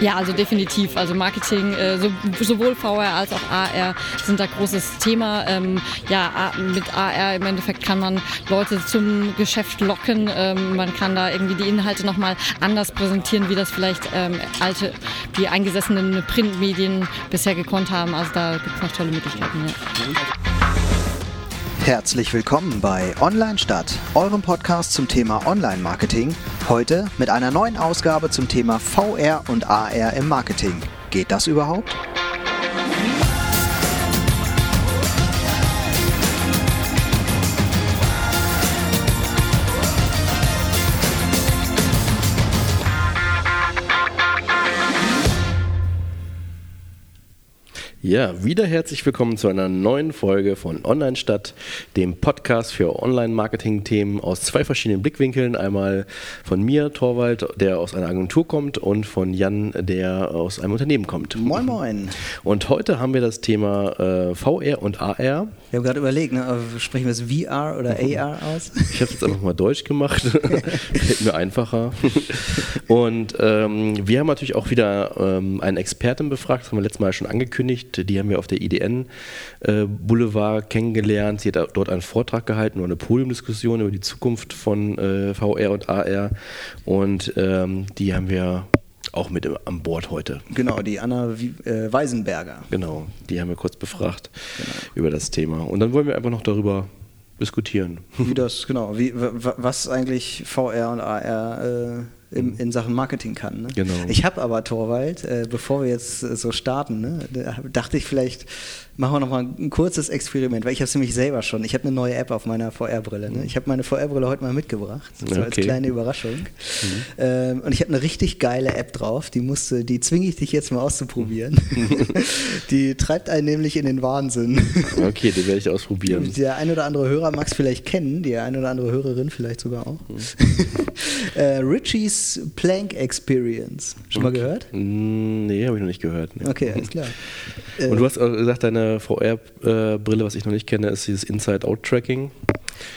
Ja, also definitiv. Also Marketing, äh, so, sowohl VR als auch AR sind da großes Thema. Ähm, ja, mit AR im Endeffekt kann man Leute zum Geschäft locken. Ähm, man kann da irgendwie die Inhalte nochmal anders präsentieren, wie das vielleicht ähm, alte, die eingesessenen Printmedien bisher gekonnt haben. Also da gibt es noch tolle Möglichkeiten. Ja. Herzlich willkommen bei Online Stadt, eurem Podcast zum Thema Online-Marketing. Heute mit einer neuen Ausgabe zum Thema VR und AR im Marketing. Geht das überhaupt? Ja, wieder herzlich willkommen zu einer neuen Folge von Online Stadt, dem Podcast für Online-Marketing-Themen aus zwei verschiedenen Blickwinkeln. Einmal von mir, Torwald, der aus einer Agentur kommt, und von Jan, der aus einem Unternehmen kommt. Moin, moin. Und heute haben wir das Thema äh, VR und AR. Wir haben gerade überlegt, ne, sprechen wir es VR oder AR aus? Ich habe jetzt einfach mal Deutsch gemacht. Fällt mir einfacher. Und ähm, wir haben natürlich auch wieder ähm, einen Experten befragt, das haben wir letztes Mal schon angekündigt die haben wir auf der IDN äh, Boulevard kennengelernt. Sie hat dort einen Vortrag gehalten oder eine Podiumdiskussion über die Zukunft von äh, VR und AR und ähm, die haben wir auch mit an Bord heute. Genau, die Anna äh, Weisenberger. Genau, die haben wir kurz befragt genau. über das Thema. Und dann wollen wir einfach noch darüber diskutieren. Wie das, genau, wie, was eigentlich VR und AR äh, in, in Sachen Marketing kann. Ne? Genau. Ich habe aber Torwald, äh, bevor wir jetzt äh, so starten, ne, dachte ich vielleicht, machen wir nochmal ein kurzes Experiment, weil ich habe es nämlich selber schon. Ich habe eine neue App auf meiner VR-Brille. Ne? Ich habe meine VR-Brille heute mal mitgebracht, so okay. als kleine Überraschung. Mhm. Ähm, und ich habe eine richtig geile App drauf, die musste, die zwinge ich dich jetzt mal auszuprobieren. die treibt einen nämlich in den Wahnsinn. okay, die werde ich ausprobieren. Der ein oder andere Hörer mag es vielleicht kennen, die ein oder andere Hörerin vielleicht sogar auch. Mhm. äh, Richie's Plank Experience. Schon mal gehört? Mm, nee, habe ich noch nicht gehört. Nee. Okay, alles klar. Und du hast gesagt, deine VR-Brille, was ich noch nicht kenne, ist dieses Inside-Out-Tracking.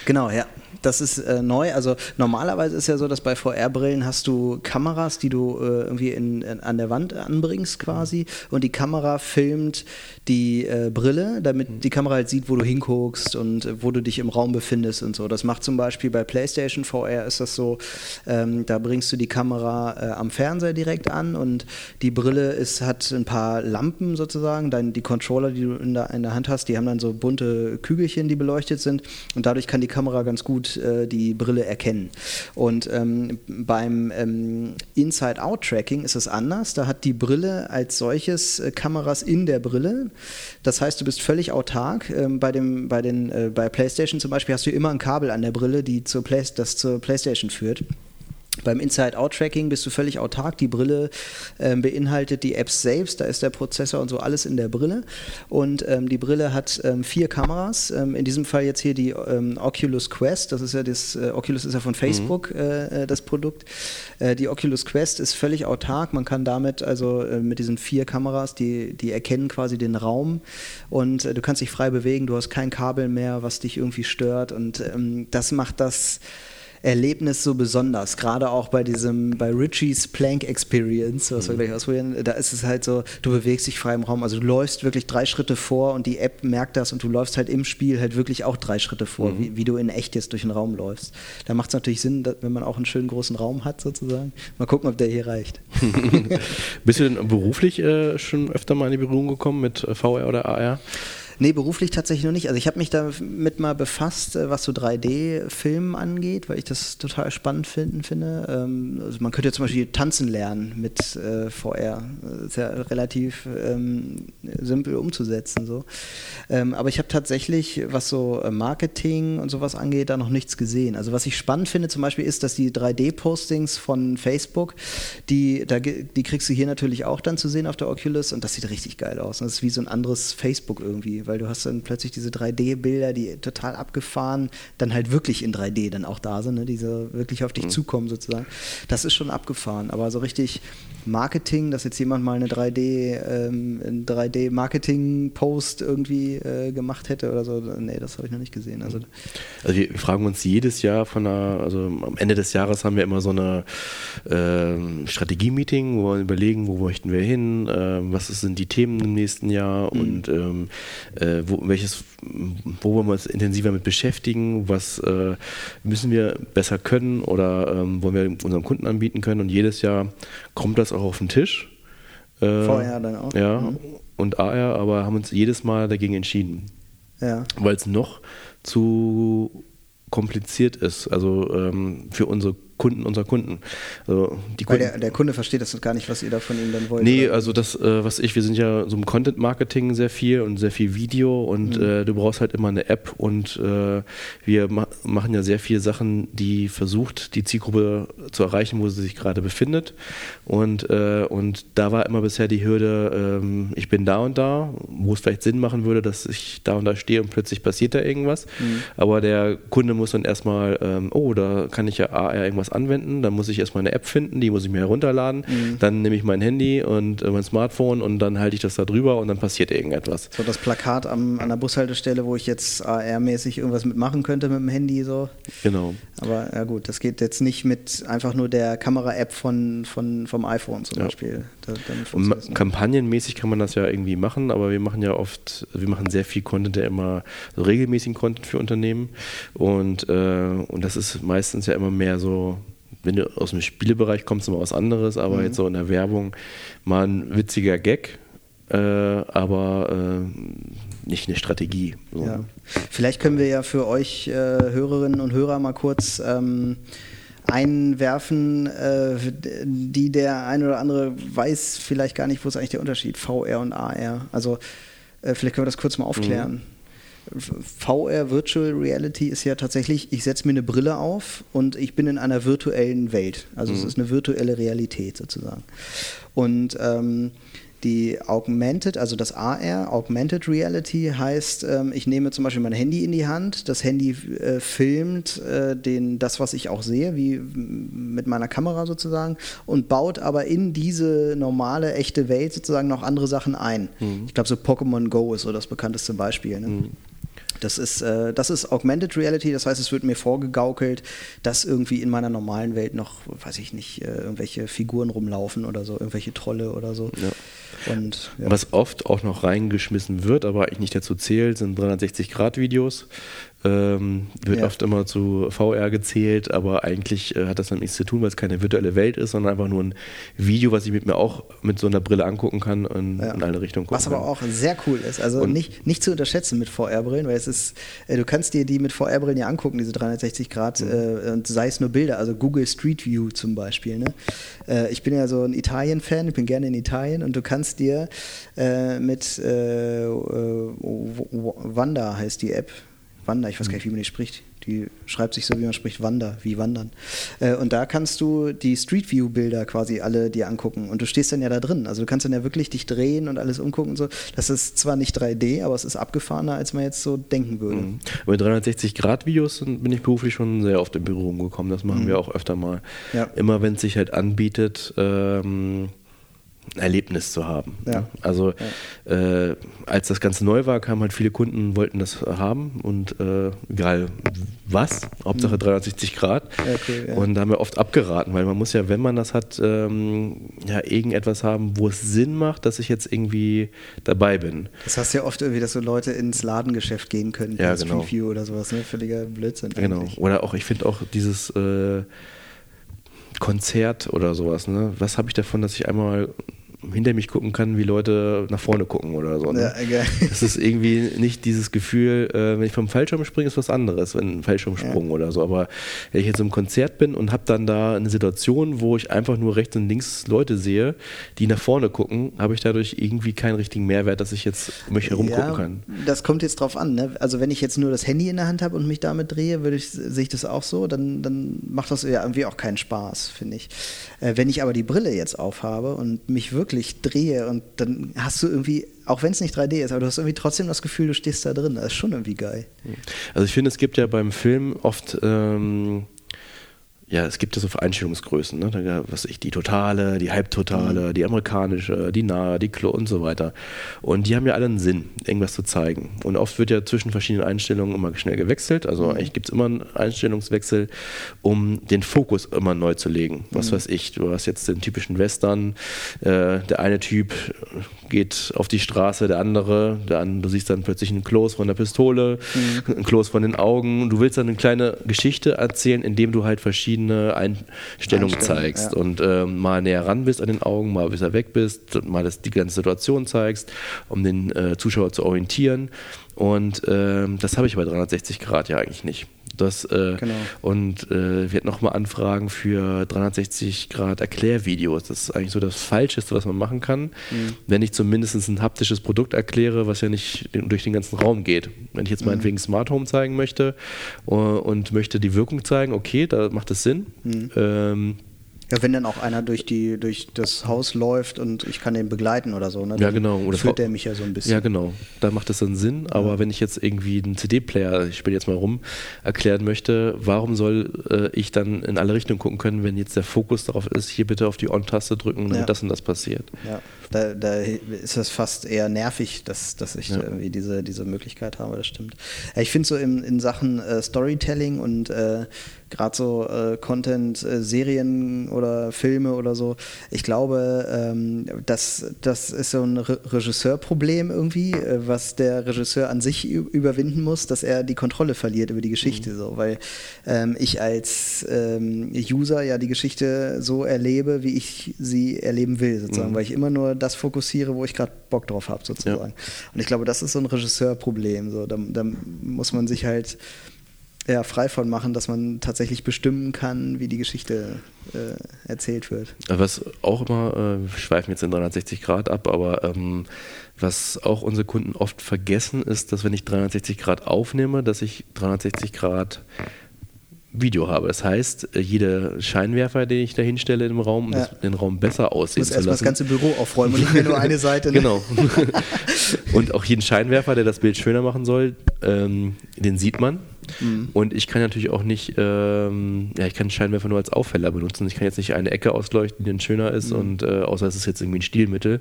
Genau, ja das ist äh, neu. Also normalerweise ist ja so, dass bei VR-Brillen hast du Kameras, die du äh, irgendwie in, in, an der Wand anbringst quasi und die Kamera filmt die äh, Brille, damit mhm. die Kamera halt sieht, wo du hinguckst und äh, wo du dich im Raum befindest und so. Das macht zum Beispiel bei PlayStation VR ist das so, ähm, da bringst du die Kamera äh, am Fernseher direkt an und die Brille ist, hat ein paar Lampen sozusagen. Dein, die Controller, die du in der, in der Hand hast, die haben dann so bunte Kügelchen, die beleuchtet sind und dadurch kann die Kamera ganz gut äh, die Brille erkennen. Und ähm, beim ähm, Inside-Out-Tracking ist es anders. Da hat die Brille als solches äh, Kameras in der Brille. Das heißt, du bist völlig autark. Ähm, bei, dem, bei, den, äh, bei PlayStation zum Beispiel hast du immer ein Kabel an der Brille, die zur Play das zur PlayStation führt. Beim Inside-Out-Tracking bist du völlig autark. Die Brille ähm, beinhaltet die Apps selbst, da ist der Prozessor und so alles in der Brille. Und ähm, die Brille hat ähm, vier Kameras. Ähm, in diesem Fall jetzt hier die ähm, Oculus Quest. Das ist ja das, äh, Oculus ist ja von Facebook mhm. äh, äh das Produkt. Äh, die Oculus Quest ist völlig autark. Man kann damit also äh, mit diesen vier Kameras, die, die erkennen quasi den Raum und äh, du kannst dich frei bewegen. Du hast kein Kabel mehr, was dich irgendwie stört. Und ähm, das macht das Erlebnis so besonders. Gerade auch bei diesem, bei Richies Plank Experience, was wir mhm. gleich ausprobieren, da ist es halt so, du bewegst dich frei im Raum. Also du läufst wirklich drei Schritte vor und die App merkt das und du läufst halt im Spiel halt wirklich auch drei Schritte vor, mhm. wie, wie, du in echt jetzt durch den Raum läufst. Da macht es natürlich Sinn, dass, wenn man auch einen schönen großen Raum hat, sozusagen. Mal gucken, ob der hier reicht. Bist du denn beruflich äh, schon öfter mal in die Berührung gekommen mit äh, VR oder AR? Nee, beruflich tatsächlich noch nicht. Also ich habe mich damit mal befasst, äh, was so 3D-Filmen angeht, weil ich das total spannend finden, finde. Ähm, also man könnte ja zum Beispiel tanzen lernen mit äh, VR. Das ist ja relativ ähm, simpel umzusetzen. So. Ähm, aber ich habe tatsächlich, was so äh, Marketing und sowas angeht, da noch nichts gesehen. Also was ich spannend finde zum Beispiel ist, dass die 3D-Postings von Facebook, die, da, die kriegst du hier natürlich auch dann zu sehen auf der Oculus und das sieht richtig geil aus. Das ist wie so ein anderes Facebook irgendwie irgendwie, weil du hast dann plötzlich diese 3D-Bilder, die total abgefahren, dann halt wirklich in 3D dann auch da sind, ne? diese wirklich auf dich mhm. zukommen sozusagen. Das ist schon abgefahren, aber so richtig Marketing, dass jetzt jemand mal eine 3D, ähm, 3D-Marketing-Post irgendwie äh, gemacht hätte oder so, nee, das habe ich noch nicht gesehen. Also, also wir fragen uns jedes Jahr von einer, also am Ende des Jahres haben wir immer so eine äh, Strategie-Meeting, wo wir überlegen, wo möchten wir hin, äh, was sind die Themen im nächsten Jahr mhm. und ähm, äh, wo, welches, wo wollen wir uns intensiver mit beschäftigen, was äh, müssen wir besser können oder ähm, wollen wir unseren Kunden anbieten können und jedes Jahr kommt das auch auf den Tisch. Äh, VR dann auch. Ja, mhm. und AR, aber haben uns jedes Mal dagegen entschieden. Ja. Weil es noch zu kompliziert ist, also ähm, für unsere Kunden unserer Kunden. Also die Kunden der, der, Kunde versteht das gar nicht, was ihr da von ihm dann wollt. Nee, oder? also das, äh, was ich, wir sind ja so im Content-Marketing sehr viel und sehr viel Video und mhm. äh, du brauchst halt immer eine App und äh, wir ma machen ja sehr viele Sachen, die versucht, die Zielgruppe zu erreichen, wo sie sich gerade befindet. Und, äh, und da war immer bisher die Hürde, ähm, ich bin da und da, wo es vielleicht Sinn machen würde, dass ich da und da stehe und plötzlich passiert da irgendwas. Mhm. Aber der Kunde muss dann erstmal, ähm, oh, da kann ich ja AR irgendwas was anwenden, dann muss ich erstmal eine App finden, die muss ich mir herunterladen, mhm. dann nehme ich mein Handy und äh, mein Smartphone und dann halte ich das da drüber und dann passiert irgendetwas. So das Plakat am, an der Bushaltestelle, wo ich jetzt AR-mäßig irgendwas mitmachen könnte mit dem Handy so. Genau. Aber ja gut, das geht jetzt nicht mit einfach nur der Kamera-App von, von, vom iPhone zum ja. Beispiel. Da, und kampagnenmäßig kann man das ja irgendwie machen, aber wir machen ja oft, wir machen sehr viel Content, der immer so regelmäßigen Content für Unternehmen und, äh, und das ist meistens ja immer mehr so wenn du aus dem Spielebereich kommst, immer was anderes, aber mhm. jetzt so in der Werbung mal ein witziger Gag, äh, aber äh, nicht eine Strategie. So. Ja. Vielleicht können wir ja für euch äh, Hörerinnen und Hörer mal kurz ähm, einwerfen, äh, die der eine oder andere weiß vielleicht gar nicht, wo ist eigentlich der Unterschied, VR und AR. Also äh, vielleicht können wir das kurz mal aufklären. Mhm. VR, Virtual Reality, ist ja tatsächlich, ich setze mir eine Brille auf und ich bin in einer virtuellen Welt. Also mhm. es ist eine virtuelle Realität sozusagen. Und ähm, die Augmented, also das AR, Augmented Reality heißt, ähm, ich nehme zum Beispiel mein Handy in die Hand, das Handy äh, filmt äh, den, das, was ich auch sehe, wie mit meiner Kamera sozusagen, und baut aber in diese normale, echte Welt sozusagen noch andere Sachen ein. Mhm. Ich glaube, so Pokémon Go ist so das bekannteste Beispiel. Ne? Mhm. Das ist, äh, das ist Augmented Reality, das heißt, es wird mir vorgegaukelt, dass irgendwie in meiner normalen Welt noch, weiß ich nicht, äh, irgendwelche Figuren rumlaufen oder so, irgendwelche Trolle oder so. Ja. Und, ja. Was oft auch noch reingeschmissen wird, aber eigentlich nicht dazu zählt, sind 360-Grad-Videos. Ähm, wird ja. oft immer zu VR gezählt, aber eigentlich äh, hat das dann nichts zu tun, weil es keine virtuelle Welt ist, sondern einfach nur ein Video, was ich mit mir auch mit so einer Brille angucken kann und ja. in alle Richtungen gucken Was aber kann. auch sehr cool ist. Also und nicht, nicht zu unterschätzen mit VR-Brillen, weil es ist, äh, du kannst dir die mit VR-Brillen ja angucken, diese 360 Grad, mhm. äh, und sei es nur Bilder, also Google Street View zum Beispiel. Ne? Äh, ich bin ja so ein Italien-Fan, ich bin gerne in Italien und du kannst dir äh, mit äh, Wanda heißt die App, Wanda, ich weiß gar nicht, wie man die spricht. Die schreibt sich so, wie man spricht, Wander, wie Wandern. Äh, und da kannst du die Street View Bilder quasi alle dir angucken. Und du stehst dann ja da drin. Also du kannst dann ja wirklich dich drehen und alles umgucken und so. Das ist zwar nicht 3D, aber es ist abgefahrener, als man jetzt so denken würde. Mhm. Bei 360-Grad-Videos bin ich beruflich schon sehr oft in Berührung gekommen. Das machen mhm. wir auch öfter mal. Ja. Immer wenn es sich halt anbietet, ähm, Erlebnis zu haben. Ja. Also ja. Äh, als das Ganze neu war, kamen halt viele Kunden, wollten das haben und äh, egal was, Hauptsache 360 mhm. Grad. Okay, ja. Und da haben wir oft abgeraten, weil man muss ja, wenn man das hat, ähm, ja irgendetwas haben, wo es Sinn macht, dass ich jetzt irgendwie dabei bin. Das heißt ja oft irgendwie, dass so Leute ins Ladengeschäft gehen können, ja, genau. Street View oder sowas, ne? Völliger Blödsinn. Genau. Eigentlich. Oder auch, ich finde auch dieses äh, Konzert oder sowas. Ne? Was habe ich davon, dass ich einmal hinter mich gucken kann, wie Leute nach vorne gucken oder so. Ne? Ja, okay. Das ist irgendwie nicht dieses Gefühl, äh, wenn ich vom Fallschirm springe, ist was anderes, wenn ein Fallschirmsprung ja. oder so. Aber wenn ich jetzt im Konzert bin und habe dann da eine Situation, wo ich einfach nur rechts und links Leute sehe, die nach vorne gucken, habe ich dadurch irgendwie keinen richtigen Mehrwert, dass ich jetzt mich herumgucken ja, kann. Das kommt jetzt drauf an. Ne? Also wenn ich jetzt nur das Handy in der Hand habe und mich damit drehe, würde ich, sehe ich das auch so, dann, dann macht das ja irgendwie auch keinen Spaß, finde ich. Äh, wenn ich aber die Brille jetzt aufhabe und mich wirklich wirklich drehe und dann hast du irgendwie, auch wenn es nicht 3D ist, aber du hast irgendwie trotzdem das Gefühl, du stehst da drin. Das ist schon irgendwie geil. Also ich finde, es gibt ja beim Film oft ähm, ja, es gibt ja so Einstellungsgrößen, ne? Was ich, die totale, die halbtotale, mhm. die amerikanische, die nahe, die Klo und so weiter. Und die haben ja alle einen Sinn, irgendwas zu zeigen. Und oft wird ja zwischen verschiedenen Einstellungen immer schnell gewechselt. Also mhm. eigentlich gibt es immer einen Einstellungswechsel, um den Fokus immer neu zu legen. Was mhm. weiß ich, du hast jetzt den typischen Western, äh, der eine Typ geht auf die Straße, der andere, der andere du siehst dann plötzlich einen Close von der Pistole, mhm. einen Close von den Augen. Du willst dann eine kleine Geschichte erzählen, indem du halt verschiedene verschiedene Einstellungen zeigst ja. und äh, mal näher ran bist an den Augen, mal bis er weg bist, mal das, die ganze Situation zeigst, um den äh, Zuschauer zu orientieren. Und äh, das habe ich bei 360 Grad ja eigentlich nicht. Das, äh, genau. Und äh, wir hatten nochmal Anfragen für 360 Grad Erklärvideos. Das ist eigentlich so das Falscheste, was man machen kann, mhm. wenn ich zumindest ein haptisches Produkt erkläre, was ja nicht durch den ganzen Raum geht. Wenn ich jetzt mhm. meinetwegen Smart Home zeigen möchte uh, und möchte die Wirkung zeigen, okay, da macht es Sinn. Mhm. Ähm, ja, wenn dann auch einer durch, die, durch das Haus läuft und ich kann den begleiten oder so, ne? ja, genau. Oder führt der mich ja so ein bisschen. Ja, genau. Da macht das dann Sinn. Aber ja. wenn ich jetzt irgendwie einen CD-Player, ich spiele jetzt mal rum, erklären möchte, warum soll äh, ich dann in alle Richtungen gucken können, wenn jetzt der Fokus darauf ist, hier bitte auf die On-Taste drücken, damit ja. das und das passiert. Ja, da, da ist das fast eher nervig, dass, dass ich ja. irgendwie diese, diese Möglichkeit habe, das stimmt. Ich finde so in, in Sachen äh, Storytelling und äh, gerade so äh, Content, äh, Serien oder Filme oder so. Ich glaube, ähm, das, das ist so ein Re Regisseurproblem irgendwie, äh, was der Regisseur an sich überwinden muss, dass er die Kontrolle verliert über die Geschichte, mhm. so, weil ähm, ich als ähm, User ja die Geschichte so erlebe, wie ich sie erleben will, sozusagen, mhm. weil ich immer nur das fokussiere, wo ich gerade Bock drauf habe, sozusagen. Ja. Und ich glaube, das ist so ein Regisseurproblem. So. Da, da muss man sich halt ja, frei von machen, dass man tatsächlich bestimmen kann, wie die Geschichte äh, erzählt wird. Was auch immer, äh, wir schweifen jetzt in 360 Grad ab, aber ähm, was auch unsere Kunden oft vergessen, ist, dass wenn ich 360 Grad aufnehme, dass ich 360 Grad Video habe. Das heißt, äh, jeder Scheinwerfer, den ich da hinstelle im Raum, um ja. den Raum besser aussehen muss zu lassen. das ganze Büro aufräumen und nicht mehr nur eine Seite. Ne? Genau. und auch jeden Scheinwerfer, der das Bild schöner machen soll, ähm, den sieht man. Mhm. Und ich kann natürlich auch nicht, ähm, ja, ich kann Scheinwerfer nur als Aufheller benutzen. Ich kann jetzt nicht eine Ecke ausleuchten, die dann schöner ist, mhm. und äh, außer es ist jetzt irgendwie ein Stilmittel.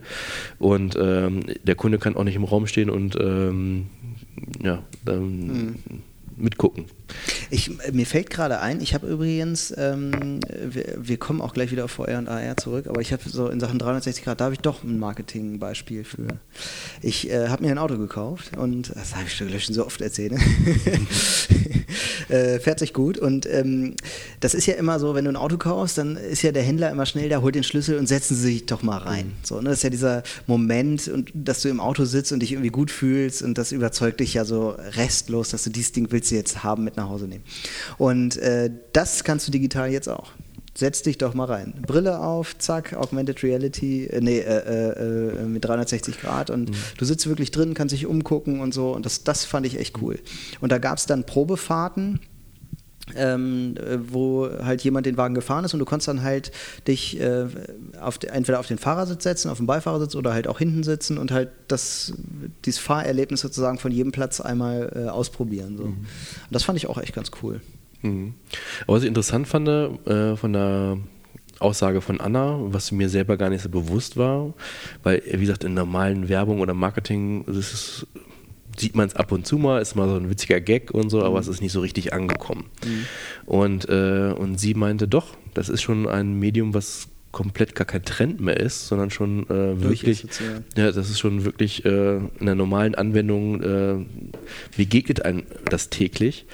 Und ähm, der Kunde kann auch nicht im Raum stehen und ähm, ja, dann. Mhm mitgucken. Ich, mir fällt gerade ein, ich habe übrigens, ähm, wir, wir, kommen auch gleich wieder auf VR und AR zurück, aber ich habe so in Sachen 360 Grad, da habe ich doch ein Marketingbeispiel für. Ich äh, habe mir ein Auto gekauft und das habe ich schon so oft erzählt. äh, fährt sich gut und ähm, das ist ja immer so, wenn du ein Auto kaufst, dann ist ja der Händler immer schnell, der holt den Schlüssel und setzen sie sich doch mal rein. So, ne? Das ist ja dieser Moment, und, dass du im Auto sitzt und dich irgendwie gut fühlst und das überzeugt dich ja so restlos, dass du dieses Ding willst du jetzt haben, mit nach Hause nehmen. Und äh, das kannst du digital jetzt auch setz dich doch mal rein. Brille auf, zack, Augmented Reality, äh, nee, äh, äh, äh mit 360 Grad und mhm. du sitzt wirklich drin, kannst dich umgucken und so und das, das fand ich echt cool. Und da gab es dann Probefahrten. Ähm, äh, wo halt jemand den Wagen gefahren ist und du konntest dann halt dich äh, auf de, entweder auf den Fahrersitz setzen, auf den Beifahrersitz oder halt auch hinten sitzen und halt das, dieses Fahrerlebnis sozusagen von jedem Platz einmal äh, ausprobieren. So. Mhm. Und das fand ich auch echt ganz cool. Mhm. Aber was ich interessant fand äh, von der Aussage von Anna, was mir selber gar nicht so bewusst war, weil, wie gesagt, in normalen Werbung oder Marketing ist sieht man es ab und zu mal, ist mal so ein witziger Gag und so, mhm. aber es ist nicht so richtig angekommen. Mhm. Und, äh, und sie meinte, doch, das ist schon ein Medium, was komplett gar kein Trend mehr ist, sondern schon äh, wirklich, ja, das ist schon wirklich äh, in der normalen Anwendung äh, begegnet einem das täglich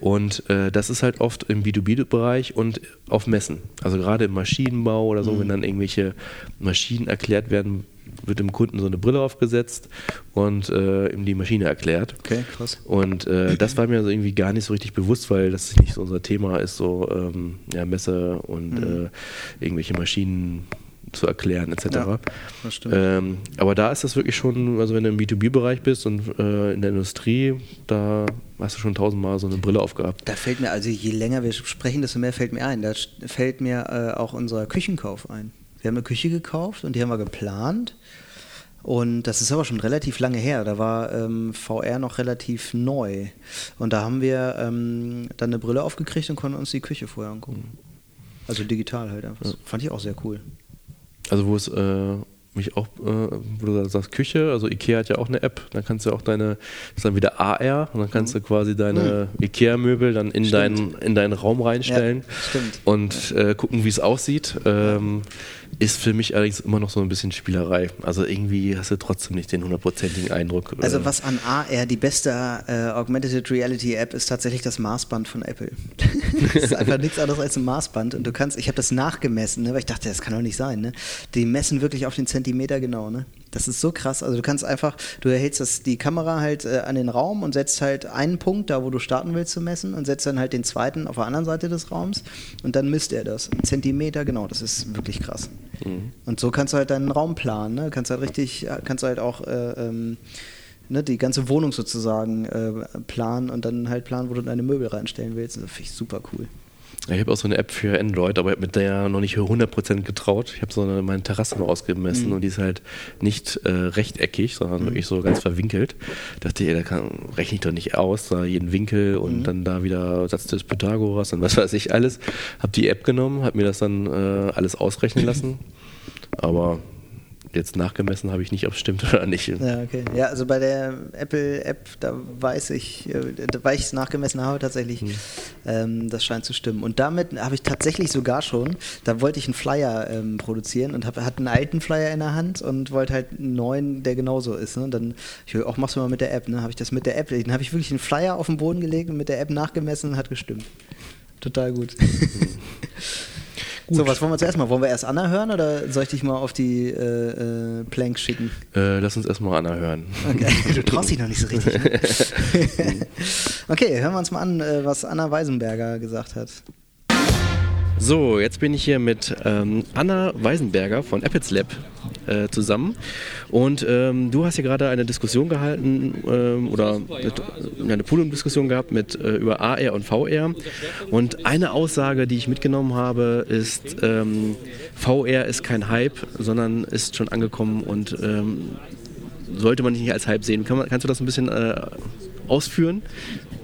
und äh, das ist halt oft im B2B-Bereich und auf Messen, also gerade im Maschinenbau oder so, mhm. wenn dann irgendwelche Maschinen erklärt werden, wird dem Kunden so eine Brille aufgesetzt und äh, ihm die Maschine erklärt. Okay, krass. Und äh, das war mir also irgendwie gar nicht so richtig bewusst, weil das nicht so unser Thema ist, so ähm, ja, Messe und mhm. äh, irgendwelche Maschinen zu erklären etc. Ja, das stimmt. Ähm, aber da ist das wirklich schon, also wenn du im B2B-Bereich bist und äh, in der Industrie, da hast du schon tausendmal so eine Brille aufgehabt. Da fällt mir, also je länger wir sprechen, desto mehr fällt mir ein. Da fällt mir äh, auch unser Küchenkauf ein Wir haben eine Küche gekauft und die haben wir geplant. Und das ist aber schon relativ lange her. Da war ähm, VR noch relativ neu. Und da haben wir ähm, dann eine Brille aufgekriegt und konnten uns die Küche vorher angucken. Also digital halt einfach. Das fand ich auch sehr cool. Also wo es äh, mich auch, äh, wo du sagst Küche, also Ikea hat ja auch eine App, dann kannst du auch deine, das ist dann wieder AR und dann kannst du quasi deine Ikea-Möbel dann in deinen, in deinen Raum reinstellen Ja, und äh, gucken, wie es aussieht. Ähm, ist für mich allerdings immer noch so ein bisschen Spielerei. Also irgendwie hast du trotzdem nicht den hundertprozentigen Eindruck. Also was an AR die beste äh, Augmented Reality App ist tatsächlich das Maßband von Apple. das ist einfach nichts anderes als ein Maßband und du kannst, ich habe das nachgemessen, ne, weil ich dachte, das kann doch nicht sein. Ne? Die messen wirklich auf den Zentimeter genau. Ne? Das ist so krass. Also du kannst einfach, du erhältst das, die Kamera halt äh, an den Raum und setzt halt einen Punkt da, wo du starten willst zu messen und setzt dann halt den zweiten auf der anderen Seite des Raums und dann misst er das. Ein Zentimeter, genau, das ist wirklich krass. Und so kannst du halt deinen Raum planen, ne? Kannst halt richtig, kannst du halt auch äh, ähm, ne, die ganze Wohnung sozusagen äh, planen und dann halt planen, wo du deine Möbel reinstellen willst. Das finde ich super cool. Ich habe auch so eine App für Android, aber ich habe mit der noch nicht 100% getraut. Ich habe so eine, meine Terrasse mal ausgemessen und die ist halt nicht äh, rechteckig, sondern wirklich so ganz verwinkelt. dachte, ey, da kann, rechne ich doch nicht aus, da jeden Winkel und dann da wieder Satz des Pythagoras und was weiß ich alles. Habe die App genommen, habe mir das dann äh, alles ausrechnen lassen. Aber jetzt nachgemessen habe ich nicht, ob es stimmt oder nicht. Ja, okay. Ja, also bei der Apple-App, da weiß ich, äh, da- weil ich es nachgemessen habe tatsächlich, ähm, das scheint zu stimmen. Und damit habe ich tatsächlich sogar schon, da wollte ich einen Flyer ähm, produzieren und hab, hatte einen alten Flyer in der Hand und wollte halt einen neuen, der genauso ist. Ne? Und dann, ich auch machst du mal mit der App, ne? Habe ich das mit der App, dann habe ich wirklich einen Flyer auf den Boden gelegt und mit der App nachgemessen und hat gestimmt. Total gut. So, was wollen wir zuerst mal? Wollen wir erst Anna hören oder soll ich dich mal auf die äh, äh, Plank schicken? Äh, lass uns erstmal Anna hören. Okay. Du traust dich noch nicht so richtig. Ne? okay, hören wir uns mal an, äh, was Anna Weisenberger gesagt hat. So, jetzt bin ich hier mit ähm, Anna Weisenberger von Apples Lab äh, zusammen. Und ähm, du hast hier gerade eine Diskussion gehalten ähm, oder mit, äh, eine Podiumdiskussion gehabt mit, äh, über AR und VR. Und eine Aussage, die ich mitgenommen habe, ist, ähm, VR ist kein Hype, sondern ist schon angekommen und ähm, sollte man nicht als Hype sehen. Kann man, kannst du das ein bisschen äh, ausführen?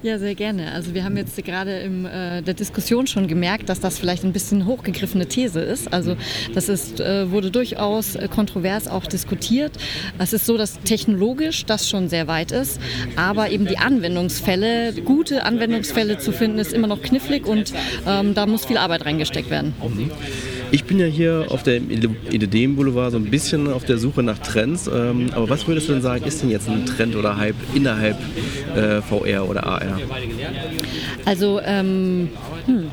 Ja, sehr gerne. Also wir haben jetzt gerade in äh, der Diskussion schon gemerkt, dass das vielleicht ein bisschen hochgegriffene These ist. Also das ist, äh, wurde durchaus kontrovers auch diskutiert. Es ist so, dass technologisch das schon sehr weit ist, aber eben die Anwendungsfälle, gute Anwendungsfälle zu finden, ist immer noch knifflig und ähm, da muss viel Arbeit reingesteckt werden. Ich bin ja hier auf dem Ideen Boulevard so ein bisschen auf der Suche nach Trends. Ähm, aber was würdest du denn sagen, ist denn jetzt ein Trend oder Hype innerhalb äh, VR oder AR? Also ähm, hm.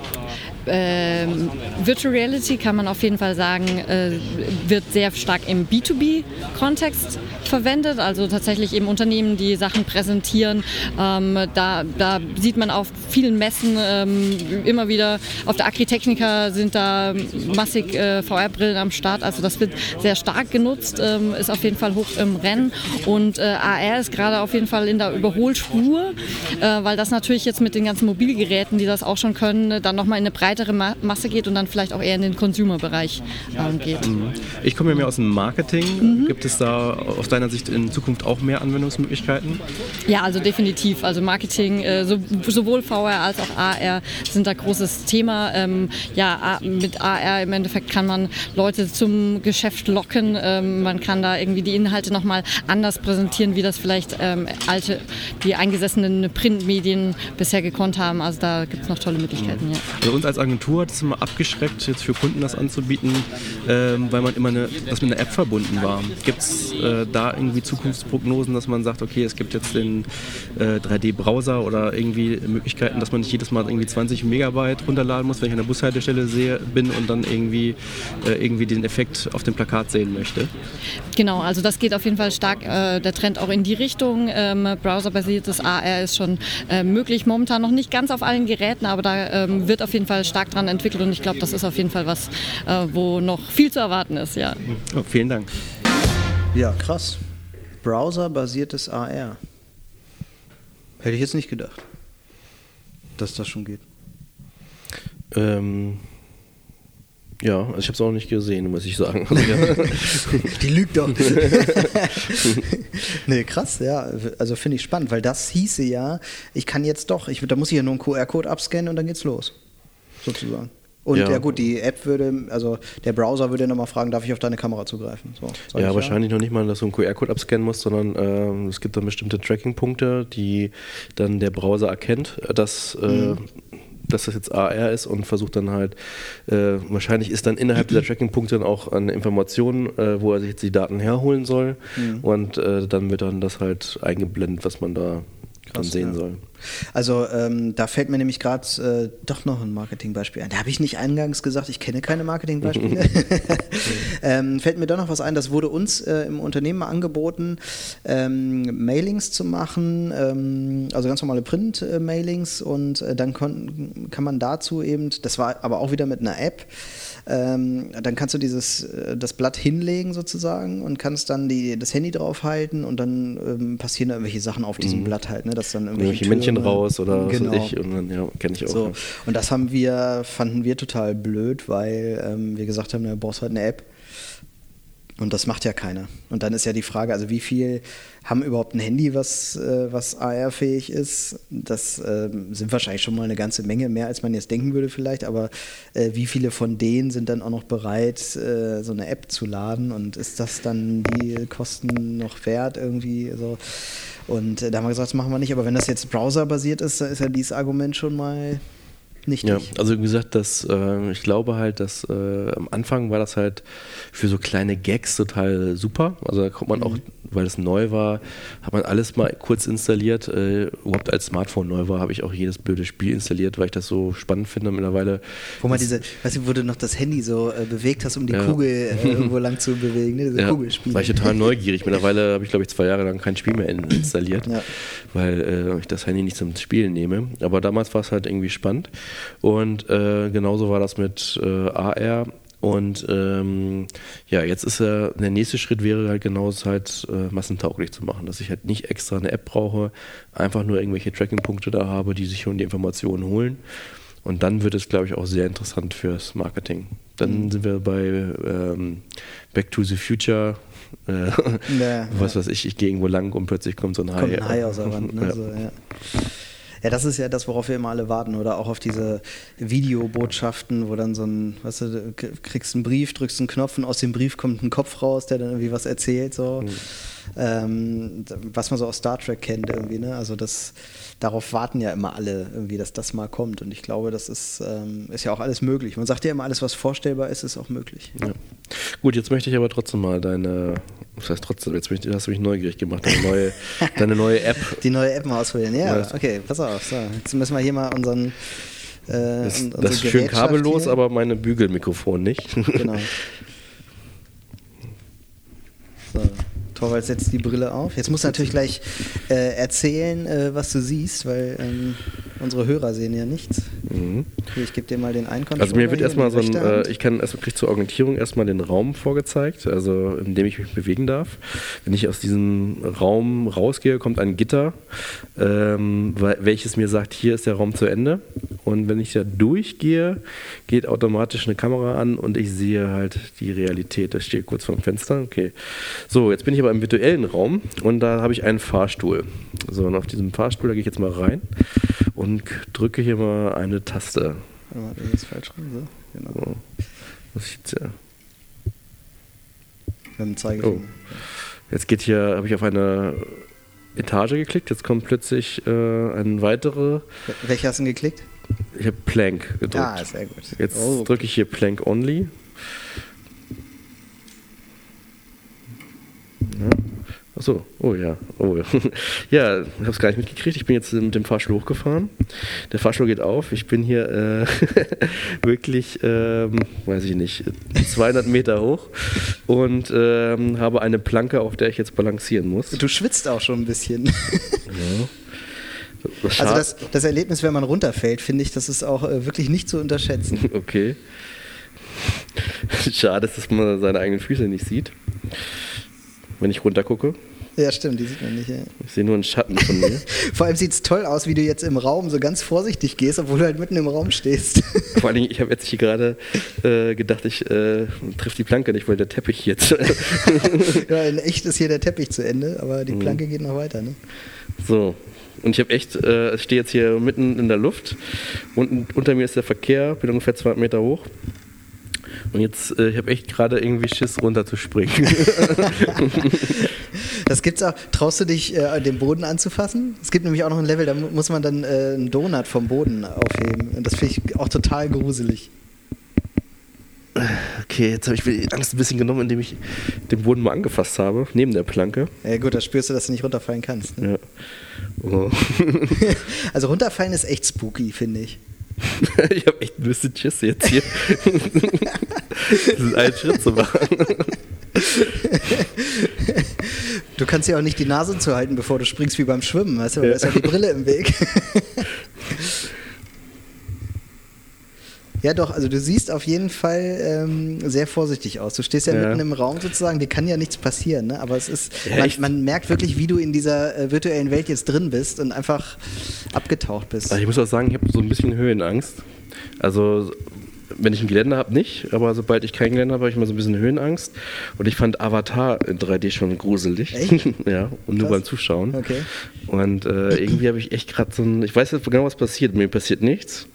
Ähm, Virtual Reality kann man auf jeden Fall sagen, äh, wird sehr stark im B2B-Kontext verwendet, also tatsächlich eben Unternehmen, die Sachen präsentieren. Ähm, da, da sieht man auf vielen Messen ähm, immer wieder, auf der Agritechnica sind da massig äh, VR-Brillen am Start, also das wird sehr stark genutzt, ähm, ist auf jeden Fall hoch im Rennen. Und äh, AR ist gerade auf jeden Fall in der Überholspur, äh, weil das natürlich jetzt mit den ganzen Mobilgeräten, die das auch schon können, dann nochmal in eine breitere Ma Masse geht und dann vielleicht auch eher in den Consumer-Bereich ähm, geht. Ich komme ja mehr aus dem Marketing. Gibt es da aus deiner Sicht in Zukunft auch mehr Anwendungsmöglichkeiten? Ja, also definitiv. Also Marketing, äh, so, sowohl VR als auch AR sind da großes Thema. Ähm, ja, mit AR im Endeffekt kann man Leute zum Geschäft locken. Ähm, man kann da irgendwie die Inhalte nochmal anders präsentieren, wie das vielleicht ähm, alte, die eingesessenen Printmedien bisher gekonnt haben. Also da gibt es noch tolle Möglichkeiten. Ja. Also uns als Agentur hat es immer abgeschreckt, jetzt für Kunden das anzubieten, ähm, weil man immer eine, das mit einer App verbunden war. Gibt es äh, da irgendwie Zukunftsprognosen, dass man sagt, okay, es gibt jetzt den äh, 3D-Browser oder irgendwie Möglichkeiten, dass man nicht jedes Mal irgendwie 20 Megabyte runterladen muss, wenn ich an der Bushaltestelle sehe, bin und dann irgendwie, äh, irgendwie den Effekt auf dem Plakat sehen möchte? Genau, also das geht auf jeden Fall stark, äh, der Trend auch in die Richtung. Ähm, Browserbasiertes AR ist schon äh, möglich, momentan noch nicht ganz auf allen Geräten, aber da ähm, wird auf jeden Fall stark dran entwickelt und ich glaube, das ist auf jeden Fall was, äh, wo noch viel zu erwarten ist, ja. Oh, vielen Dank. Ja, krass. Browser-basiertes AR. Hätte ich jetzt nicht gedacht, dass das schon geht. Ähm, Ja, also ich habe es auch nicht gesehen, muss ich sagen. Also, ja. Die lügt doch. nee, krass, ja. Also finde ich spannend, weil das hieße ja, ich kann jetzt doch, ich, da muss ich ja nur einen QR-Code abscannen und dann geht's los. Sozusagen. Und ja. ja. gut, die App würde, also der Browser würde nochmal fragen, darf ich auf deine Kamera zugreifen? So, ja, wahrscheinlich ja. noch nicht mal, dass du einen QR-Code abscannen musst, sondern äh, es gibt dann bestimmte Tracking-Punkte, die dann der Browser erkennt, dass äh, mhm dass das jetzt AR ist und versucht dann halt, äh, wahrscheinlich ist dann innerhalb dieser Tracking-Punkte dann auch eine Information, äh, wo er sich jetzt die Daten herholen soll mhm. und äh, dann wird dann das halt eingeblendet, was man da dann sehen ja. soll. Also ähm, da fällt mir nämlich gerade äh, doch noch ein Marketingbeispiel ein. Da habe ich nicht eingangs gesagt, ich kenne keine Marketingbeispiele. ähm, fällt mir doch noch was ein, das wurde uns äh, im Unternehmen angeboten, ähm, Mailings zu machen, ähm, also ganz normale Print-Mailings und äh, dann kann man dazu eben, das war aber auch wieder mit einer App, ähm, dann kannst du dieses, äh, das Blatt hinlegen sozusagen und kannst dann die, das Handy draufhalten und dann ähm, passieren da irgendwelche Sachen auf diesem mhm. Blatt halt, ne? Dass dann irgendwelche, irgendwelche Männchen raus oder genau. was ich. Und dann, ja, kenne ich auch. So. Und das haben wir, fanden wir total blöd, weil ähm, wir gesagt haben, du brauchst halt eine App. Und das macht ja keiner. Und dann ist ja die Frage, also wie viel haben überhaupt ein Handy, was, äh, was AR-fähig ist? Das äh, sind wahrscheinlich schon mal eine ganze Menge, mehr als man jetzt denken würde vielleicht, aber äh, wie viele von denen sind dann auch noch bereit, äh, so eine App zu laden? Und ist das dann die Kosten noch wert irgendwie? So? Und äh, da haben wir gesagt, das machen wir nicht, aber wenn das jetzt browserbasiert ist, dann ist ja dieses Argument schon mal nichtig. Ja, also wie gesagt, das, äh, ich glaube halt, dass äh, am Anfang war das halt für so kleine Gags total super. Also da kommt man mhm. auch, weil es neu war, hat man alles mal kurz installiert. Äh, überhaupt als Smartphone neu war, habe ich auch jedes blöde Spiel installiert, weil ich das so spannend finde mittlerweile. Wo man diese, weißt du, wo du noch das Handy so äh, bewegt hast, um die ja. Kugel äh, irgendwo lang zu bewegen, ne? diese ja, Kugelspiele. War ich total neugierig. Mittlerweile habe ich, glaube ich, zwei Jahre lang kein Spiel mehr installiert, ja. weil äh, ich das Handy nicht zum Spielen nehme. Aber damals war es halt irgendwie spannend. Und äh, genauso war das mit äh, AR. Und ähm, ja, jetzt ist ja, der nächste Schritt wäre halt genau es halt äh, massentauglich zu machen, dass ich halt nicht extra eine App brauche, einfach nur irgendwelche Tracking-Punkte da habe, die sich schon die Informationen holen. Und dann wird es, glaube ich, auch sehr interessant fürs Marketing. Dann mhm. sind wir bei ähm, Back to the Future. Äh, ja, was ja. weiß ich, ich gehe irgendwo lang und plötzlich kommt so ein Hai. Kommt ein Hai aus der Wand. Ne? ja. So, ja. Das ist ja das, worauf wir immer alle warten. Oder auch auf diese Videobotschaften, wo dann so ein, weißt du, kriegst einen Brief, drückst einen Knopf und aus dem Brief kommt ein Kopf raus, der dann irgendwie was erzählt. So. Mhm. Ähm, was man so aus Star Trek kennt irgendwie. Ne? Also das, darauf warten ja immer alle irgendwie, dass das mal kommt. Und ich glaube, das ist, ähm, ist ja auch alles möglich. Man sagt ja immer, alles, was vorstellbar ist, ist auch möglich. Ja. Gut, jetzt möchte ich aber trotzdem mal deine, was heißt trotzdem, jetzt möchte, hast du mich neugierig gemacht, deine neue, deine neue App. Die neue App mal ausprobieren, ja, ja. okay, pass auf. So, jetzt müssen wir hier mal unseren äh, das, das ist schön kabellos, hier. aber meine Bügelmikrofon nicht. Genau. So. Torwald setzt die Brille auf. Jetzt musst du natürlich gleich äh, erzählen, äh, was du siehst, weil ähm, unsere Hörer sehen ja nichts. Mhm. Ich gebe dir mal den Einkontroller. Also mir wird erstmal so ein, äh, ich kann erstmal kriege zur Orientierung erstmal den Raum vorgezeigt, also in dem ich mich bewegen darf. Wenn ich aus diesem Raum rausgehe, kommt ein Gitter, ähm, welches mir sagt, hier ist der Raum zu Ende. Und wenn ich da durchgehe, geht automatisch eine Kamera an und ich sehe halt die Realität. Das steht kurz vorm Fenster. Okay. So, jetzt bin ich aber im virtuellen Raum und da habe ich einen Fahrstuhl. So, und auf diesem Fahrstuhl, da gehe ich jetzt mal rein und drücke hier mal eine Taste. Warte, das ist falsch ran, so. Genau. So. Ich jetzt ja. Mit dem Zeigefinger. Oh. Jetzt geht hier, habe ich auf eine Etage geklickt, jetzt kommt plötzlich äh, ein weitere. Welche hast du geklickt? Ich habe Plank gedrückt. Ah, sehr gut. Jetzt oh. drücke ich hier Plank Only. Ja. Achso, oh ja. Oh. ja, ich habe es gar nicht mitgekriegt. Ich bin jetzt mit dem Fahrstuhl hochgefahren. Der Fahrstuhl geht auf. Ich bin hier äh, wirklich, ähm, weiß ich nicht, 200 Meter hoch und ähm, habe eine Planke, auf der ich jetzt balancieren muss. Du schwitzt auch schon ein bisschen. ja. Das also das, das, Erlebnis, wenn man runterfällt, finde ich, das ist auch äh, wirklich nicht zu unterschätzen. Okay. Schade, dass man seine eigenen Füße nicht sieht wenn ich runter gucke. Ja, stimmt, die sieht man nicht. Ja. Ich sehe nur einen Schatten von mir. Vor allem sieht es toll aus, wie du jetzt im Raum so ganz vorsichtig gehst, obwohl du halt mitten im Raum stehst. Vor allem, ich habe jetzt hier gerade äh, gedacht, ich äh, triff die Planke nicht, weil der Teppich jetzt. ja, in echt ist hier der Teppich zu Ende, aber die Planke mhm. geht noch weiter. Ne? So. Und ich habe echt, äh, ich stehe jetzt hier mitten in der Luft und unter mir ist der Verkehr, bin ungefähr 200 Meter hoch. Und jetzt, äh, ich habe echt gerade irgendwie Schiss runterzuspringen. das gibt's auch. Traust du dich, äh, den Boden anzufassen? Es gibt nämlich auch noch ein Level, da muss man dann äh, einen Donut vom Boden aufheben. Und das finde ich auch total gruselig. Okay, jetzt habe ich die Angst ein bisschen genommen, indem ich den Boden mal angefasst habe, neben der Planke. Ja gut, da spürst du, dass du nicht runterfallen kannst. Ne? Ja. Oh. also runterfallen ist echt spooky, finde ich. ich habe echt ein bisschen Schiss jetzt hier. diesen einen Schritt zu machen. Du kannst ja auch nicht die Nase zuhalten, bevor du springst wie beim Schwimmen, weißt du? Da ist ja die Brille im Weg. Ja, doch, also du siehst auf jeden Fall ähm, sehr vorsichtig aus. Du stehst ja, ja, mitten im Raum sozusagen, dir kann ja nichts passieren, ne? aber es ist, ja, man, man, merkt wirklich, wie du in dieser äh, virtuellen Welt jetzt drin bist und einfach abgetaucht bist. Also ich muss auch sagen, ich habe so ein bisschen Höhenangst. Also wenn ich ein Geländer habe, nicht, aber sobald ich kein Geländer habe, habe ich immer so ein bisschen Höhenangst. Und ich fand Avatar in 3D schon gruselig. Echt? ja, und nur beim Zuschauen. Okay. Und äh, irgendwie habe ich echt gerade so ein, ich weiß jetzt genau, was passiert. Mir passiert nichts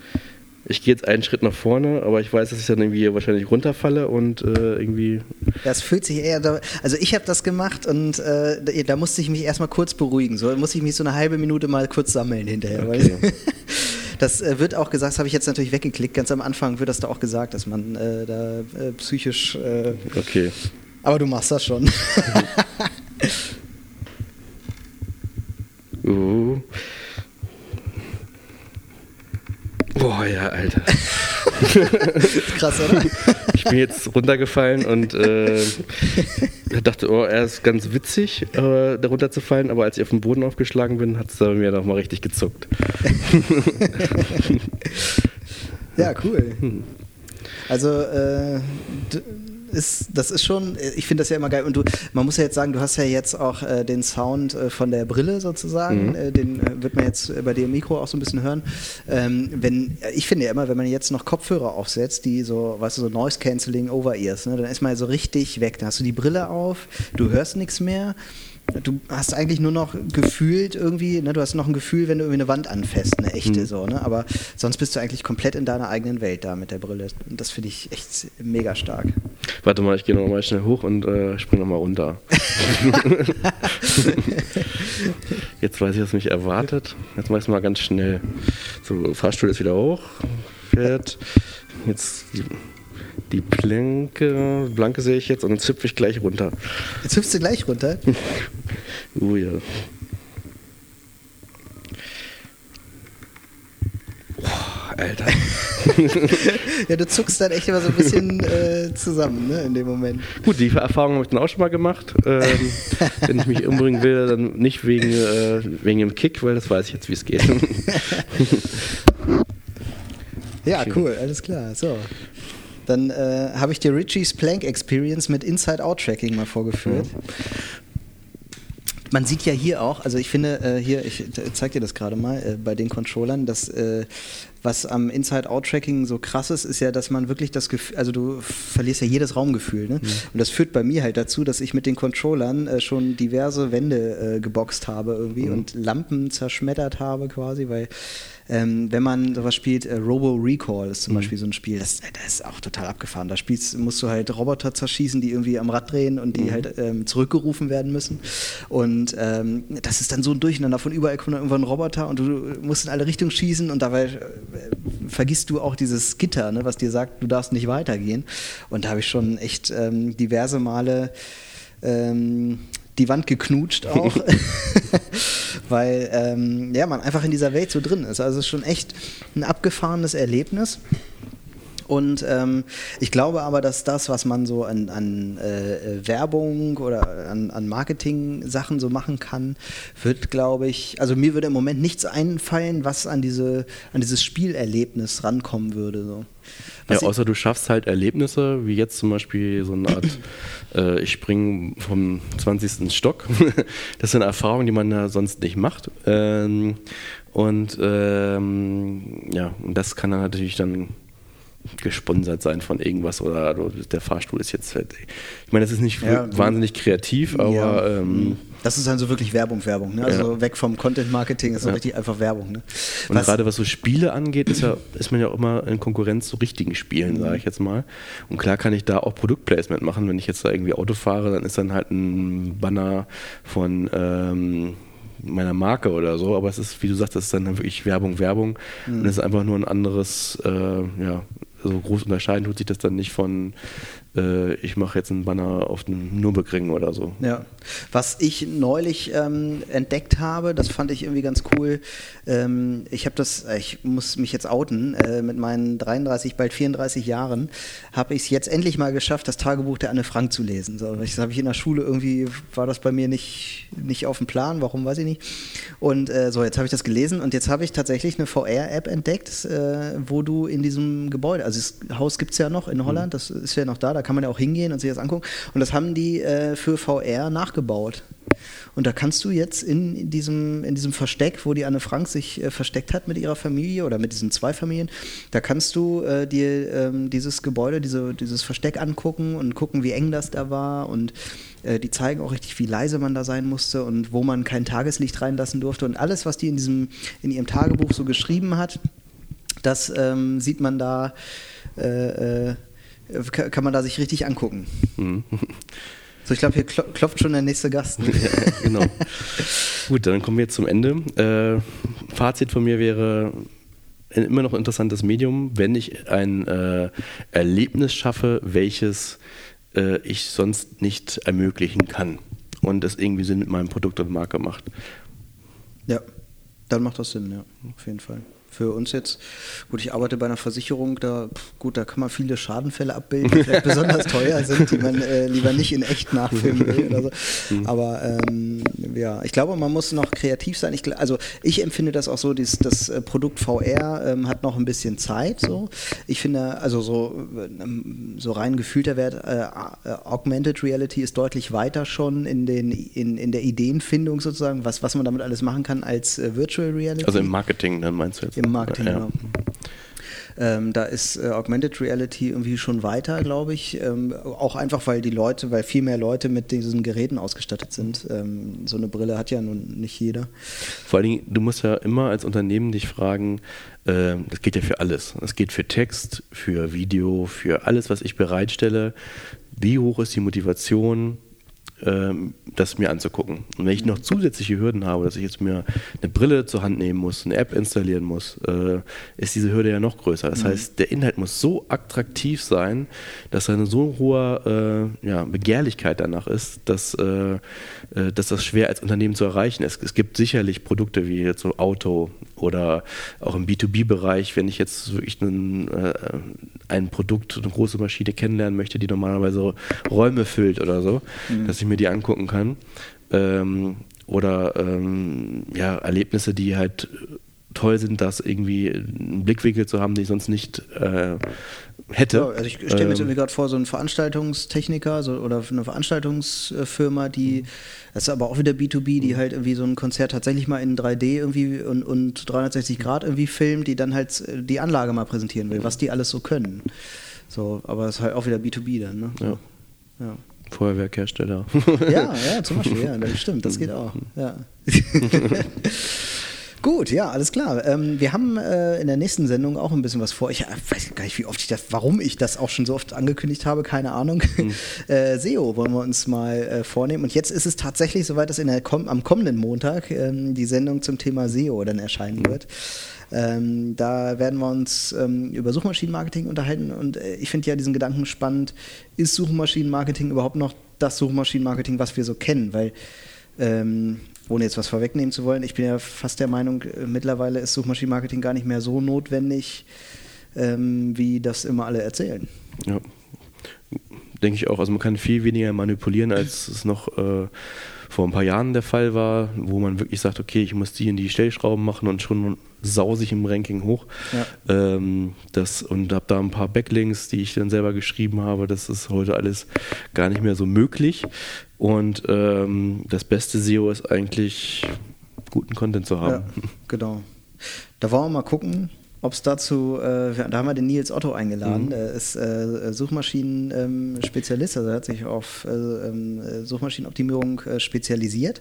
ich gehe jetzt einen Schritt nach vorne, aber ich weiß, dass ich dann irgendwie wahrscheinlich runterfalle und äh, irgendwie. Das fühlt sich eher. Da, also ich habe das gemacht und äh, da musste ich mich erstmal kurz beruhigen. So musste ich mich so eine halbe Minute mal kurz sammeln hinterher. Okay. das äh, wird auch gesagt, das habe ich jetzt natürlich weggeklickt. Ganz am Anfang wird das da auch gesagt, dass man äh, da äh, psychisch. Äh, okay. Aber du machst das schon. uh. Boah, ja, Alter. Krass, oder? Ich bin jetzt runtergefallen und äh, dachte, oh, er ist ganz witzig, äh, da runterzufallen, aber als ich auf den Boden aufgeschlagen bin, hat es mir noch mal richtig gezuckt. ja, cool. Also, äh, ist, das ist schon, ich finde das ja immer geil. Und du, man muss ja jetzt sagen, du hast ja jetzt auch äh, den Sound äh, von der Brille sozusagen. Mhm. Äh, den äh, wird man jetzt bei dir im Mikro auch so ein bisschen hören. Ähm, wenn, ich finde ja immer, wenn man jetzt noch Kopfhörer aufsetzt, die so, weißt du, so Noise Cancelling Over-Ears, ne, dann ist man ja so richtig weg. Dann hast du die Brille auf, du hörst nichts mehr du hast eigentlich nur noch gefühlt irgendwie, ne, du hast noch ein Gefühl, wenn du irgendwie eine Wand anfasst, eine echte mhm. so, ne? Aber sonst bist du eigentlich komplett in deiner eigenen Welt da mit der Brille. Und das finde ich echt mega stark. Warte mal, ich gehe nochmal schnell hoch und äh, springe nochmal runter. Jetzt weiß ich, was mich erwartet. Jetzt mach ich es mal ganz schnell. So, Fahrstuhl ist wieder hoch, fährt. Jetzt die Planke, Blanke sehe ich jetzt und dann züpfe ich gleich runter. Jetzt hüpfst du gleich runter? oh ja. Alter. ja, du zuckst dann echt immer so ein bisschen äh, zusammen, ne, in dem Moment. Gut, die Erfahrung habe ich dann auch schon mal gemacht. Ähm, wenn ich mich umbringen will, dann nicht wegen, äh, wegen dem Kick, weil das weiß ich jetzt, wie es geht. ja, cool, alles klar. So. Dann äh, habe ich dir Richie's Plank Experience mit Inside-Out-Tracking mal vorgeführt. Mhm. Man sieht ja hier auch, also ich finde, äh, hier, ich zeig dir das gerade mal, äh, bei den Controllern, dass äh, was am Inside-Out-Tracking so krass ist, ist ja, dass man wirklich das Gefühl, also du verlierst ja jedes Raumgefühl. Ne? Mhm. Und das führt bei mir halt dazu, dass ich mit den Controllern äh, schon diverse Wände äh, geboxt habe irgendwie mhm. und Lampen zerschmettert habe quasi, weil ähm, wenn man sowas spielt, äh, Robo Recall ist zum mhm. Beispiel so ein Spiel, das, das, ist auch total abgefahren. Da spielst, musst du halt Roboter zerschießen, die irgendwie am Rad drehen und die mhm. halt ähm, zurückgerufen werden müssen. Und ähm, das ist dann so ein Durcheinander. Von überall kommt dann irgendwann ein Roboter und du musst in alle Richtungen schießen und dabei äh, vergisst du auch dieses Gitter, ne, was dir sagt, du darfst nicht weitergehen. Und da habe ich schon echt ähm, diverse Male ähm, die Wand geknutscht auch, weil ähm, ja, man einfach in dieser Welt so drin ist. Also es ist schon echt ein abgefahrenes Erlebnis. Und ähm, ich glaube aber, dass das, was man so an, an äh, Werbung oder an, an Marketing-Sachen so machen kann, wird, glaube ich, also mir würde im Moment nichts einfallen, was an, diese, an dieses Spielerlebnis rankommen würde. So. Ja, außer du schaffst halt Erlebnisse, wie jetzt zum Beispiel so eine Art, äh, ich springe vom 20. Stock. das sind Erfahrungen, die man ja sonst nicht macht. Ähm, und ähm, ja, das kann dann natürlich dann gesponsert sein von irgendwas oder der Fahrstuhl ist jetzt. Ich meine, das ist nicht ja, wahnsinnig kreativ, aber. Ja. Ähm, das ist also wirklich Werbung, Werbung. Ne? Also ja. weg vom Content-Marketing ist so richtig einfach Werbung. Ne? Und was, gerade was so Spiele angeht, ist, ja, ist man ja auch immer in Konkurrenz zu richtigen Spielen, sage ich jetzt mal. Und klar kann ich da auch Produktplacement machen. Wenn ich jetzt da irgendwie Auto fahre, dann ist dann halt ein Banner von. Ähm, meiner Marke oder so, aber es ist, wie du sagst, das ist dann wirklich Werbung, Werbung mhm. und es ist einfach nur ein anderes, äh, ja, so groß unterscheiden tut sich das dann nicht von, ich mache jetzt einen Banner auf einem Nürburgring oder so. Ja, was ich neulich ähm, entdeckt habe, das fand ich irgendwie ganz cool. Ähm, ich habe das, äh, ich muss mich jetzt outen, äh, mit meinen 33, bald 34 Jahren habe ich es jetzt endlich mal geschafft, das Tagebuch der Anne Frank zu lesen. So, das habe ich in der Schule irgendwie, war das bei mir nicht, nicht auf dem Plan, warum weiß ich nicht. Und äh, so, jetzt habe ich das gelesen und jetzt habe ich tatsächlich eine VR-App entdeckt, äh, wo du in diesem Gebäude, also das Haus gibt es ja noch in Holland, mhm. das ist ja noch da, da kann man ja auch hingehen und sich das angucken. Und das haben die äh, für VR nachgebaut. Und da kannst du jetzt in diesem, in diesem Versteck, wo die Anne Frank sich äh, versteckt hat mit ihrer Familie oder mit diesen zwei Familien, da kannst du äh, dir ähm, dieses Gebäude, diese, dieses Versteck angucken und gucken, wie eng das da war. Und äh, die zeigen auch richtig, wie leise man da sein musste und wo man kein Tageslicht reinlassen durfte. Und alles, was die in, diesem, in ihrem Tagebuch so geschrieben hat, das ähm, sieht man da. Kann man da sich richtig angucken. Mhm. So, ich glaube, hier klopft schon der nächste Gast. Ne? ja, genau. Gut, dann kommen wir jetzt zum Ende. Äh, Fazit von mir wäre, immer noch ein interessantes Medium, wenn ich ein äh, Erlebnis schaffe, welches äh, ich sonst nicht ermöglichen kann und es irgendwie Sinn mit meinem Produkt und Marke macht. Ja, dann macht das Sinn, ja, auf jeden Fall für uns jetzt. Gut, ich arbeite bei einer Versicherung, da gut, da kann man viele Schadenfälle abbilden, die vielleicht besonders teuer sind, die man äh, lieber nicht in echt nachfilmen will oder so. Mhm. Aber ähm, ja, ich glaube, man muss noch kreativ sein. Ich, also ich empfinde das auch so, dieses, das äh, Produkt VR ähm, hat noch ein bisschen Zeit. So. Ich finde, also so, ähm, so rein gefühlter Wert, äh, äh, Augmented Reality ist deutlich weiter schon in, den, in, in der Ideenfindung sozusagen, was, was man damit alles machen kann als äh, Virtual Reality. Also im Marketing, dann meinst du jetzt? Im Marketing, ja. Ähm, da ist äh, Augmented Reality irgendwie schon weiter, glaube ich. Ähm, auch einfach, weil die Leute, weil viel mehr Leute mit diesen Geräten ausgestattet sind. Ähm, so eine Brille hat ja nun nicht jeder. Vor allen Dingen, du musst ja immer als Unternehmen dich fragen, äh, das geht ja für alles. Es geht für Text, für Video, für alles, was ich bereitstelle. Wie hoch ist die Motivation, das mir anzugucken. Und wenn ich noch zusätzliche Hürden habe, dass ich jetzt mir eine Brille zur Hand nehmen muss, eine App installieren muss, äh, ist diese Hürde ja noch größer. Das mhm. heißt, der Inhalt muss so attraktiv sein, dass eine so hohe äh, ja, Begehrlichkeit danach ist, dass, äh, dass das schwer als Unternehmen zu erreichen ist. Es gibt sicherlich Produkte wie jetzt so Auto oder auch im B2B-Bereich, wenn ich jetzt wirklich einen, äh, ein Produkt, eine große Maschine kennenlernen möchte, die normalerweise Räume füllt oder so, mhm. dass ich mir die angucken kann. Ähm, oder ähm, ja, Erlebnisse, die halt toll sind, das irgendwie einen Blickwinkel zu haben, den ich sonst nicht äh, hätte. Ja, also ich stelle mir jetzt ähm, irgendwie gerade vor, so ein Veranstaltungstechniker so, oder eine Veranstaltungsfirma, die, das ist aber auch wieder B2B, die halt irgendwie so ein Konzert tatsächlich mal in 3D irgendwie und, und 360 Grad irgendwie filmt, die dann halt die Anlage mal präsentieren will, was die alles so können. So, aber es ist halt auch wieder B2B dann, ne? Ja. ja. Feuerwerkhersteller. Ja, ja, zum Beispiel, ja, das stimmt, das geht auch. Ja. Gut, ja, alles klar. Ähm, wir haben äh, in der nächsten Sendung auch ein bisschen was vor. Ich äh, weiß gar nicht, wie oft ich das, warum ich das auch schon so oft angekündigt habe, keine Ahnung. Mhm. Äh, SEO wollen wir uns mal äh, vornehmen. Und jetzt ist es tatsächlich soweit, dass in der, am kommenden Montag ähm, die Sendung zum Thema SEO dann erscheinen mhm. wird. Ähm, da werden wir uns ähm, über Suchmaschinenmarketing unterhalten und äh, ich finde ja diesen Gedanken spannend, ist Suchmaschinenmarketing überhaupt noch das Suchmaschinenmarketing, was wir so kennen? Weil ähm, ohne jetzt was vorwegnehmen zu wollen, ich bin ja fast der Meinung, äh, mittlerweile ist Suchmaschinenmarketing gar nicht mehr so notwendig, ähm, wie das immer alle erzählen. Ja. Denke ich auch. Also man kann viel weniger manipulieren, als es noch äh, vor ein paar Jahren der Fall war, wo man wirklich sagt, okay, ich muss die in die Stellschrauben machen und schon sausig im Ranking hoch. Ja. Ähm, das, und habe da ein paar Backlinks, die ich dann selber geschrieben habe. Das ist heute alles gar nicht mehr so möglich. Und ähm, das beste SEO ist eigentlich, guten Content zu haben. Ja, genau. Da wollen wir mal gucken, ob es dazu, äh, da haben wir den Nils Otto eingeladen, mhm. der ist äh, Suchmaschinen-Spezialist, ähm, also er hat sich auf äh, ähm, Suchmaschinenoptimierung äh, spezialisiert.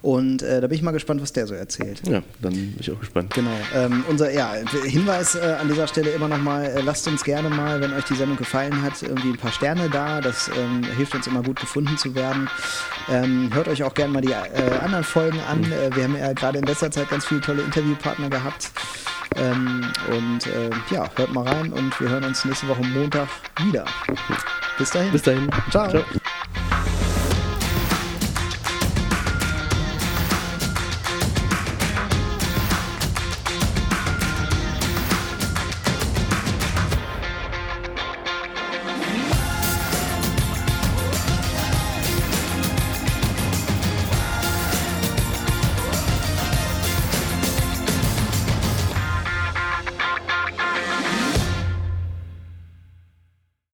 Und äh, da bin ich mal gespannt, was der so erzählt. Ja, dann bin ich auch gespannt. Genau. Ähm, unser ja, Hinweis äh, an dieser Stelle immer noch mal, lasst uns gerne mal, wenn euch die Sendung gefallen hat, irgendwie ein paar Sterne da. Das ähm, hilft uns immer gut gefunden zu werden. Ähm, hört euch auch gerne mal die anderen Folgen an. Mhm. wir haben ja gerade in letzter Zeit ganz viele tolle Interviewpartner gehabt. Ähm, und äh, ja, hört mal rein und wir hören uns nächste Woche Montag wieder. Bis dahin. Bis dahin. Ciao. Ciao.